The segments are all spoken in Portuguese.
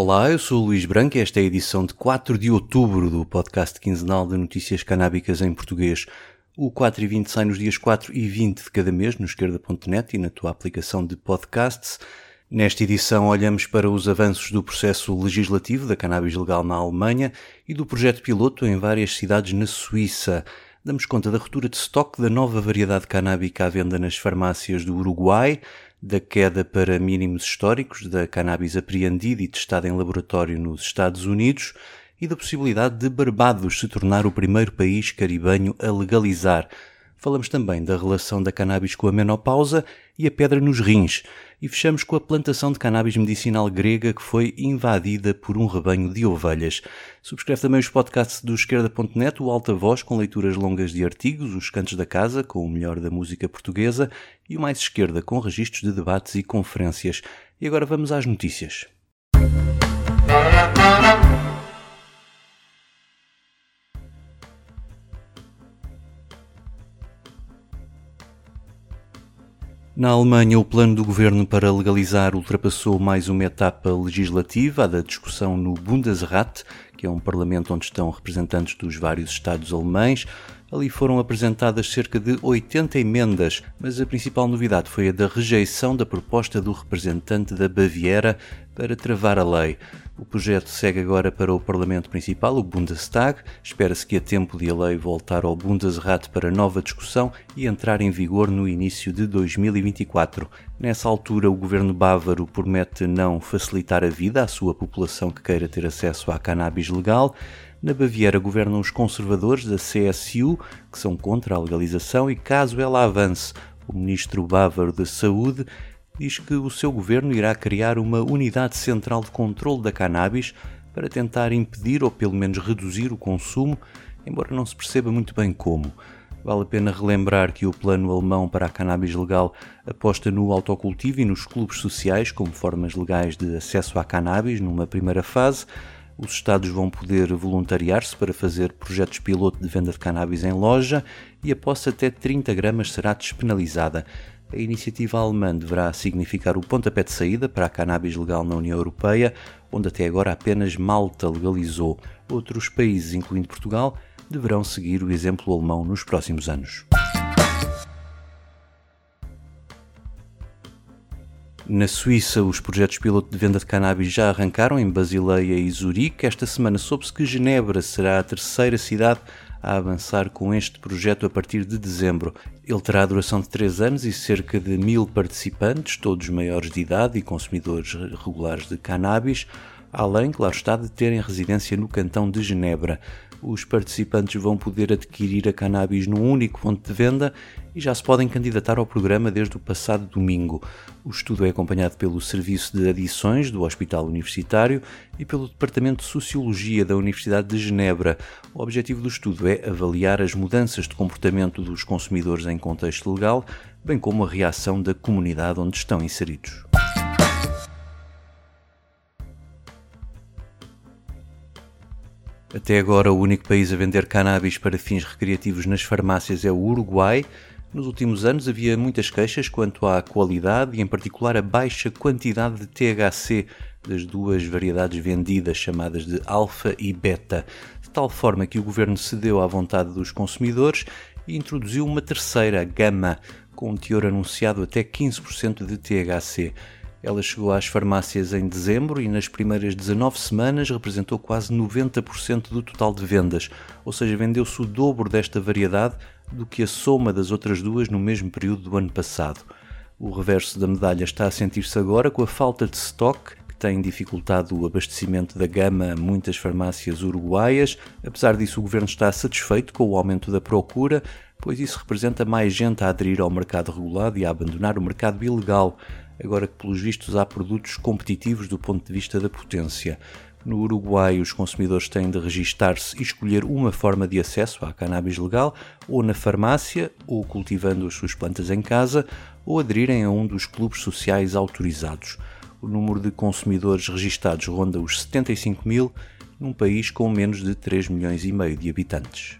Olá, eu sou o Luís Branco e esta é a edição de 4 de outubro do podcast quinzenal de notícias canábicas em português. O 4 e 20 sai nos dias 4 e 20 de cada mês no esquerda.net e na tua aplicação de podcasts. Nesta edição olhamos para os avanços do processo legislativo da cannabis legal na Alemanha e do projeto piloto em várias cidades na Suíça. Damos conta da ruptura de estoque da nova variedade canábica à venda nas farmácias do Uruguai, da queda para mínimos históricos da cannabis apreendida e testada em laboratório nos Estados Unidos e da possibilidade de Barbados se tornar o primeiro país caribenho a legalizar. Falamos também da relação da cannabis com a menopausa e a pedra nos rins. E fechamos com a plantação de cannabis medicinal grega que foi invadida por um rebanho de ovelhas. Subscreve também os podcasts do esquerda.net, o Alta Voz, com leituras longas de artigos, os Cantos da Casa, com o melhor da música portuguesa, e o Mais Esquerda, com registros de debates e conferências. E agora vamos às notícias. Na Alemanha, o plano do governo para legalizar ultrapassou mais uma etapa legislativa, a da discussão no Bundesrat, que é um parlamento onde estão representantes dos vários estados alemães. Ali foram apresentadas cerca de 80 emendas, mas a principal novidade foi a da rejeição da proposta do representante da Baviera para travar a lei. O projeto segue agora para o Parlamento Principal, o Bundestag. Espera-se que a tempo de a lei voltar ao Bundesrat para nova discussão e entrar em vigor no início de 2024. Nessa altura, o governo bávaro promete não facilitar a vida à sua população que queira ter acesso à cannabis legal. Na Baviera governam os conservadores da CSU, que são contra a legalização, e caso ela avance, o ministro bávaro da Saúde diz que o seu governo irá criar uma unidade central de controle da cannabis para tentar impedir ou pelo menos reduzir o consumo, embora não se perceba muito bem como. Vale a pena relembrar que o plano alemão para a cannabis legal aposta no autocultivo e nos clubes sociais como formas legais de acesso à cannabis numa primeira fase. Os Estados vão poder voluntariar-se para fazer projetos piloto de venda de cannabis em loja e a posse até 30 gramas será despenalizada. A iniciativa alemã deverá significar o pontapé de saída para a cannabis legal na União Europeia, onde até agora apenas Malta legalizou. Outros países, incluindo Portugal, deverão seguir o exemplo alemão nos próximos anos. Na Suíça, os projetos piloto de venda de cannabis já arrancaram em Basileia e Zurique. Esta semana soube-se que Genebra será a terceira cidade a avançar com este projeto a partir de dezembro. Ele terá a duração de três anos e cerca de mil participantes, todos maiores de idade e consumidores regulares de cannabis, além, claro está, de terem residência no cantão de Genebra os participantes vão poder adquirir a cannabis num único ponto de venda e já se podem candidatar ao programa desde o passado domingo. O estudo é acompanhado pelo Serviço de Adições do Hospital Universitário e pelo Departamento de Sociologia da Universidade de Genebra. O objetivo do estudo é avaliar as mudanças de comportamento dos consumidores em contexto legal, bem como a reação da comunidade onde estão inseridos. Até agora, o único país a vender cannabis para fins recreativos nas farmácias é o Uruguai. Nos últimos anos havia muitas queixas quanto à qualidade e, em particular, a baixa quantidade de THC das duas variedades vendidas, chamadas de alfa e beta, de tal forma que o governo cedeu à vontade dos consumidores e introduziu uma terceira, gama, com um teor anunciado até 15% de THC. Ela chegou às farmácias em dezembro e nas primeiras 19 semanas representou quase 90% do total de vendas, ou seja, vendeu-se o dobro desta variedade do que a soma das outras duas no mesmo período do ano passado. O reverso da medalha está a sentir-se agora com a falta de stock que tem dificultado o abastecimento da gama a muitas farmácias uruguaias. Apesar disso, o governo está satisfeito com o aumento da procura, pois isso representa mais gente a aderir ao mercado regulado e a abandonar o mercado ilegal agora que, pelos vistos, há produtos competitivos do ponto de vista da potência. No Uruguai, os consumidores têm de registar-se e escolher uma forma de acesso à cannabis legal, ou na farmácia, ou cultivando as suas plantas em casa, ou aderirem a um dos clubes sociais autorizados. O número de consumidores registados ronda os 75 mil, num país com menos de 3 milhões e meio de habitantes.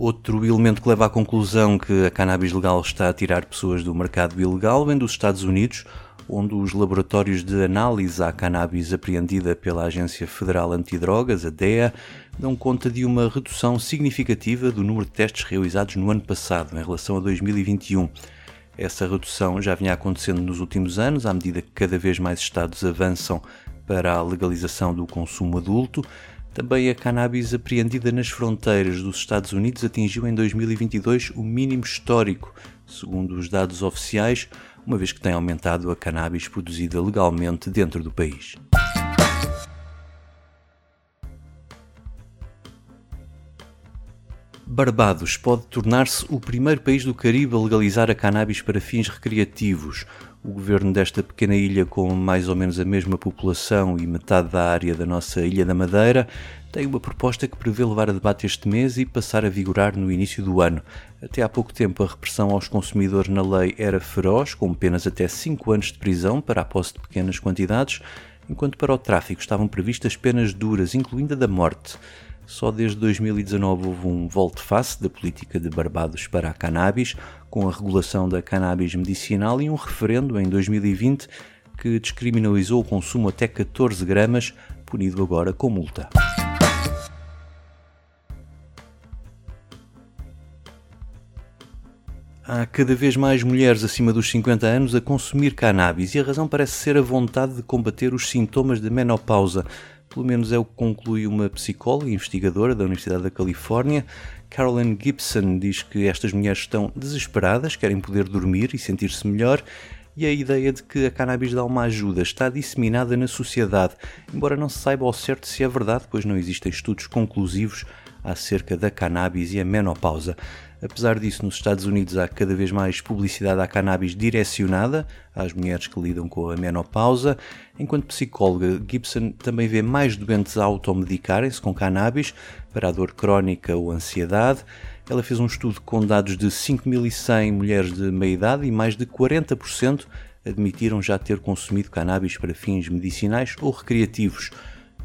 Outro elemento que leva à conclusão que a cannabis legal está a tirar pessoas do mercado ilegal vem dos Estados Unidos, onde os laboratórios de análise à cannabis apreendida pela Agência Federal Antidrogas, a DEA, dão conta de uma redução significativa do número de testes realizados no ano passado em relação a 2021. Essa redução já vinha acontecendo nos últimos anos, à medida que cada vez mais Estados avançam para a legalização do consumo adulto. Também a cannabis apreendida nas fronteiras dos Estados Unidos atingiu em 2022 o mínimo histórico, segundo os dados oficiais, uma vez que tem aumentado a cannabis produzida legalmente dentro do país. Barbados pode tornar-se o primeiro país do Caribe a legalizar a cannabis para fins recreativos. O governo desta pequena ilha, com mais ou menos a mesma população e metade da área da nossa Ilha da Madeira, tem uma proposta que prevê levar a debate este mês e passar a vigorar no início do ano. Até há pouco tempo, a repressão aos consumidores na lei era feroz, com penas até 5 anos de prisão para a posse de pequenas quantidades, enquanto para o tráfico estavam previstas penas duras, incluindo a da morte. Só desde 2019 houve um volte-face da política de Barbados para a cannabis, com a regulação da cannabis medicinal e um referendo em 2020 que descriminalizou o consumo até 14 gramas, punido agora com multa. Há cada vez mais mulheres acima dos 50 anos a consumir cannabis e a razão parece ser a vontade de combater os sintomas da menopausa, pelo menos é o que conclui uma psicóloga e investigadora da Universidade da Califórnia. Carolyn Gibson diz que estas mulheres estão desesperadas, querem poder dormir e sentir-se melhor, e a ideia de que a cannabis dá uma ajuda está disseminada na sociedade, embora não se saiba ao certo se é verdade, pois não existem estudos conclusivos acerca da cannabis e a menopausa. Apesar disso, nos Estados Unidos há cada vez mais publicidade à cannabis direcionada às mulheres que lidam com a menopausa. Enquanto psicóloga, Gibson também vê mais doentes a automedicarem-se com cannabis para a dor crónica ou ansiedade. Ela fez um estudo com dados de 5.100 mulheres de meia idade e mais de 40% admitiram já ter consumido cannabis para fins medicinais ou recreativos.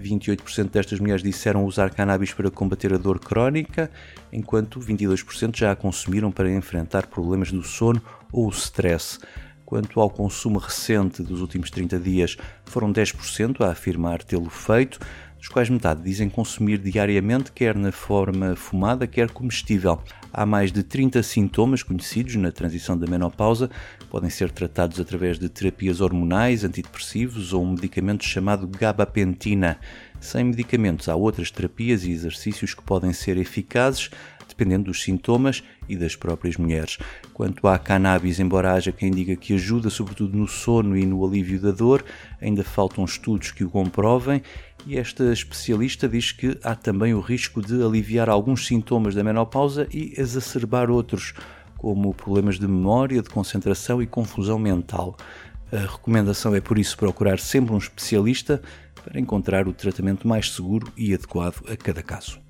28% destas mulheres disseram usar cannabis para combater a dor crónica, enquanto 22% já a consumiram para enfrentar problemas do sono ou o stress. Quanto ao consumo recente dos últimos 30 dias, foram 10% a afirmar tê-lo feito, dos quais metade dizem consumir diariamente, quer na forma fumada, quer comestível. Há mais de 30 sintomas conhecidos na transição da menopausa, podem ser tratados através de terapias hormonais, antidepressivos ou um medicamento chamado gabapentina. Sem medicamentos, há outras terapias e exercícios que podem ser eficazes, dependendo dos sintomas e das próprias mulheres. Quanto à cannabis, embora haja quem diga que ajuda sobretudo no sono e no alívio da dor, ainda faltam estudos que o comprovem e esta especialista diz que há também o risco de aliviar alguns sintomas da menopausa e exacerbar outros, como problemas de memória, de concentração e confusão mental. A recomendação é por isso procurar sempre um especialista para encontrar o tratamento mais seguro e adequado a cada caso.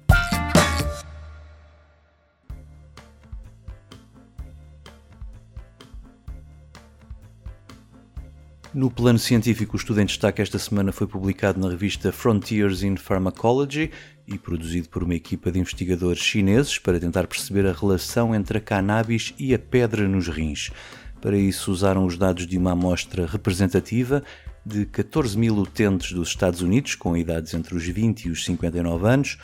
No plano científico, o estudo em destaque esta semana foi publicado na revista Frontiers in Pharmacology e produzido por uma equipa de investigadores chineses para tentar perceber a relação entre a cannabis e a pedra nos rins. Para isso, usaram os dados de uma amostra representativa de 14 mil utentes dos Estados Unidos, com idades entre os 20 e os 59 anos.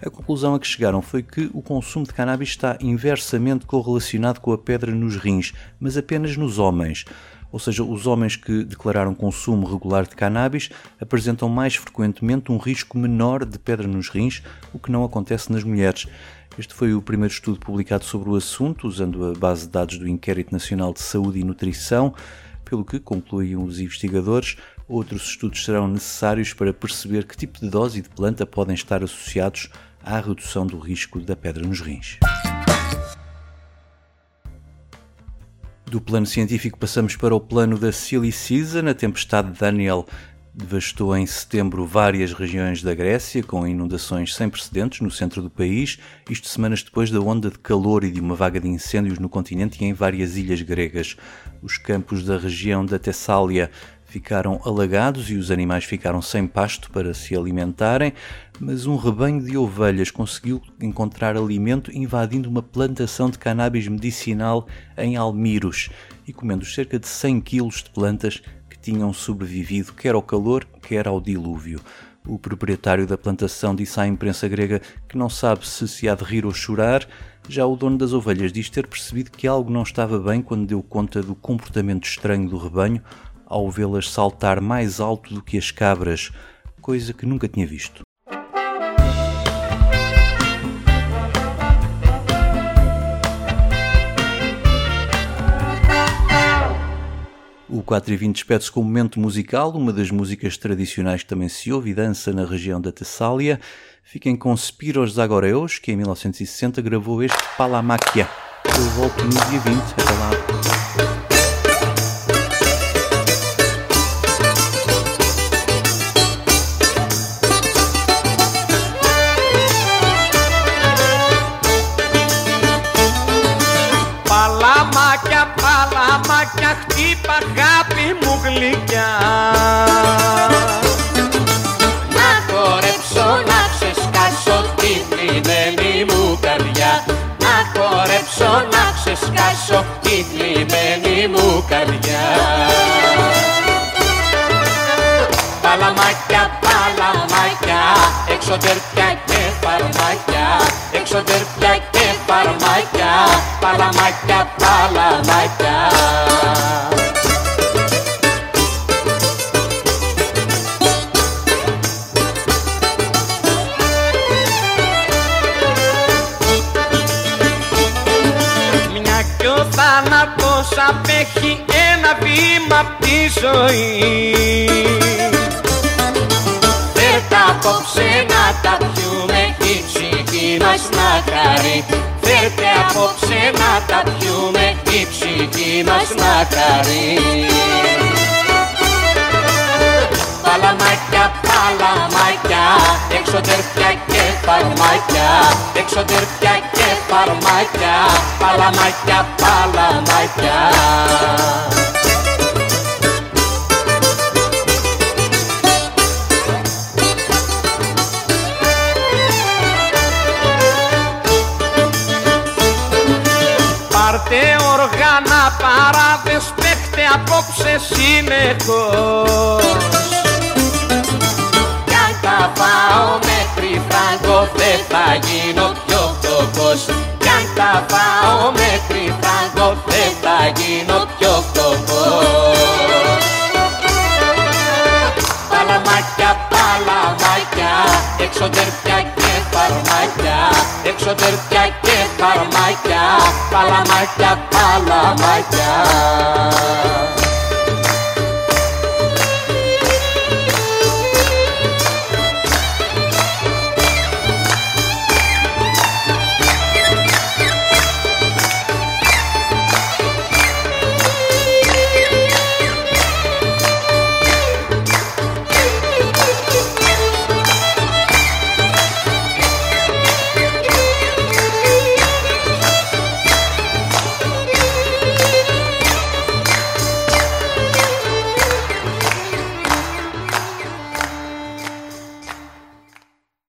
A conclusão a que chegaram foi que o consumo de cannabis está inversamente correlacionado com a pedra nos rins, mas apenas nos homens ou seja, os homens que declararam consumo regular de cannabis apresentam mais frequentemente um risco menor de pedra nos rins, o que não acontece nas mulheres. Este foi o primeiro estudo publicado sobre o assunto, usando a base de dados do Inquérito Nacional de Saúde e Nutrição, pelo que, concluem os investigadores, outros estudos serão necessários para perceber que tipo de dose de planta podem estar associados à redução do risco da pedra nos rins. Do plano científico passamos para o plano da Silly Season. A tempestade Daniel devastou em setembro várias regiões da Grécia, com inundações sem precedentes no centro do país, isto semanas depois da onda de calor e de uma vaga de incêndios no continente e em várias ilhas gregas. Os campos da região da Tessália ficaram alagados e os animais ficaram sem pasto para se alimentarem, mas um rebanho de ovelhas conseguiu encontrar alimento invadindo uma plantação de cannabis medicinal em Almiros e comendo cerca de 100 quilos de plantas que tinham sobrevivido quer ao calor, quer ao dilúvio. O proprietário da plantação disse à imprensa grega que não sabe se se há de rir ou chorar. Já o dono das ovelhas diz ter percebido que algo não estava bem quando deu conta do comportamento estranho do rebanho ao vê-las saltar mais alto do que as cabras, coisa que nunca tinha visto. O 4 e 20 despede-se com um momento musical, uma das músicas tradicionais que também se ouve e dança na região da Tessália. Fiquem com Spiros Zagoreus, que em 1960 gravou este Palamáquia. Eu volto no dia 20, até lá. Εξωτεριά και φαρμάκια, εξωτεριά και φαρμάκια, παλαμάκια, παλαμάκια. Μια κι ο θάνατος απέχει ένα βήμα απ' τη ζωή μας να χαρεί Φέρτε απόψε να τα πιούμε η ψυχή μας να χαρεί Παλαμάκια, παλαμάκια, εξωτεριά και φαρμάκια. Εξωτεριά και φαρμάκια, παλαμάκια, παλαμάκια παράδες παίχτε απόψε συνεχώς. Κι αν τα πάω με τριφράγκο δεν θα γίνω πιο φτωχός. Κι αν τα πάω με τριφράγκο δεν θα γίνω πιο φτωχός. Παλαμάκια, παλαμάκια, εξωτεριά και φαρμάκια Εξωτεριά και para Maica, fala Maica, fala Maica.